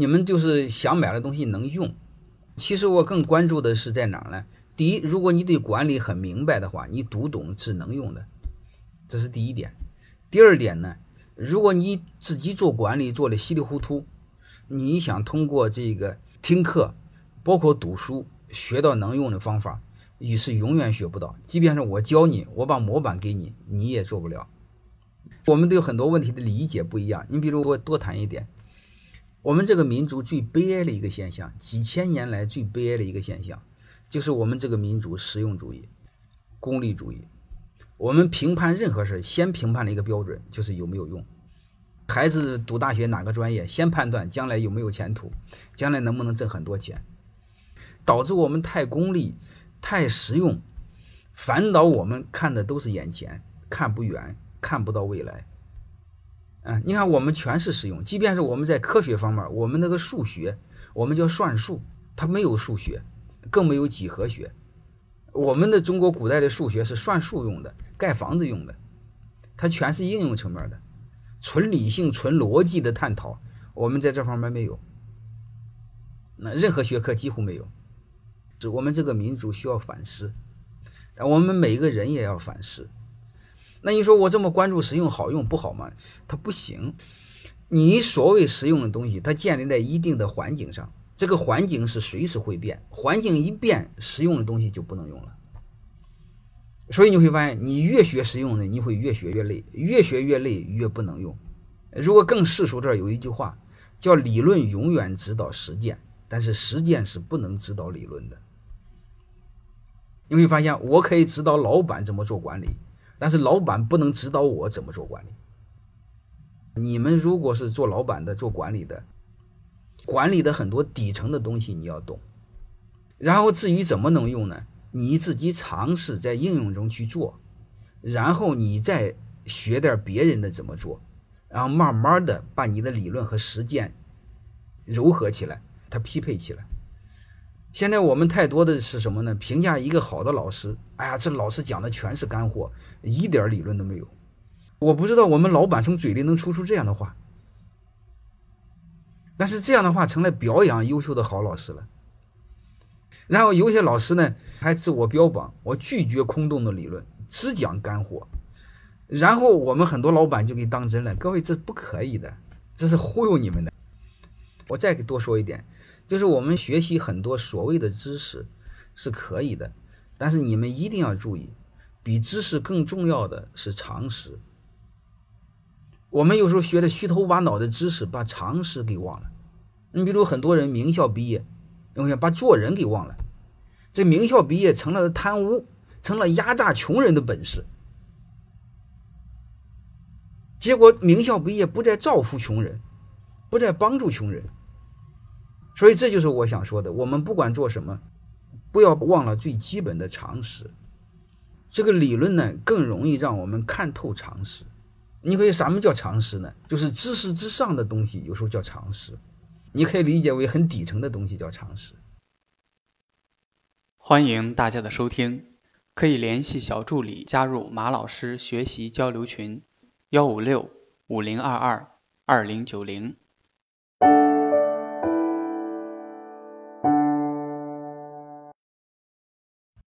你们就是想买的东西能用。其实我更关注的是在哪儿呢？第一，如果你对管理很明白的话，你读懂是能用的，这是第一点。第二点呢，如果你自己做管理做的稀里糊涂，你想通过这个听课，包括读书学到能用的方法，你是永远学不到。即便是我教你，我把模板给你，你也做不了。我们对很多问题的理解不一样。你比如我多谈一点，我们这个民族最悲哀的一个现象，几千年来最悲哀的一个现象。就是我们这个民族实用主义、功利主义。我们评判任何事先评判的一个标准就是有没有用。孩子读大学哪个专业，先判断将来有没有前途，将来能不能挣很多钱。导致我们太功利、太实用，反倒我们看的都是眼前，看不远，看不到未来。嗯，你看我们全是实用，即便是我们在科学方面，我们那个数学，我们叫算术，它没有数学。更没有几何学，我们的中国古代的数学是算术用的，盖房子用的，它全是应用层面的，纯理性、纯逻辑的探讨，我们在这方面没有，那任何学科几乎没有。这我们这个民族需要反思，我们每一个人也要反思。那你说我这么关注实用好用不好吗？它不行。你所谓实用的东西，它建立在一定的环境上。这个环境是随时会变，环境一变，实用的东西就不能用了。所以你会发现，你越学实用的，你会越学越累，越学越累，越不能用。如果更世俗，这儿有一句话叫“理论永远指导实践，但是实践是不能指导理论的”。你会发现，我可以指导老板怎么做管理，但是老板不能指导我怎么做管理。你们如果是做老板的、做管理的，管理的很多底层的东西你要懂，然后至于怎么能用呢？你自己尝试在应用中去做，然后你再学点别人的怎么做，然后慢慢的把你的理论和实践糅合起来，它匹配起来。现在我们太多的是什么呢？评价一个好的老师，哎呀，这老师讲的全是干货，一点理论都没有。我不知道我们老板从嘴里能说出这样的话。但是这样的话成了表扬优秀的好老师了。然后有些老师呢还自我标榜，我拒绝空洞的理论，只讲干货。然后我们很多老板就给当真了。各位，这不可以的，这是忽悠你们的。我再给多说一点，就是我们学习很多所谓的知识是可以的，但是你们一定要注意，比知识更重要的是常识。我们有时候学的虚头巴脑的知识，把常识给忘了。你比如很多人名校毕业，我想把做人给忘了。这名校毕业成了贪污，成了压榨穷人的本事。结果名校毕业不再造福穷人，不再帮助穷人。所以这就是我想说的：我们不管做什么，不要忘了最基本的常识。这个理论呢，更容易让我们看透常识。你可以什么叫常识呢？就是知识之上的东西，有时候叫常识。你可以理解为很底层的东西叫常识。欢迎大家的收听，可以联系小助理加入马老师学习交流群：幺五六五零二二二零九零。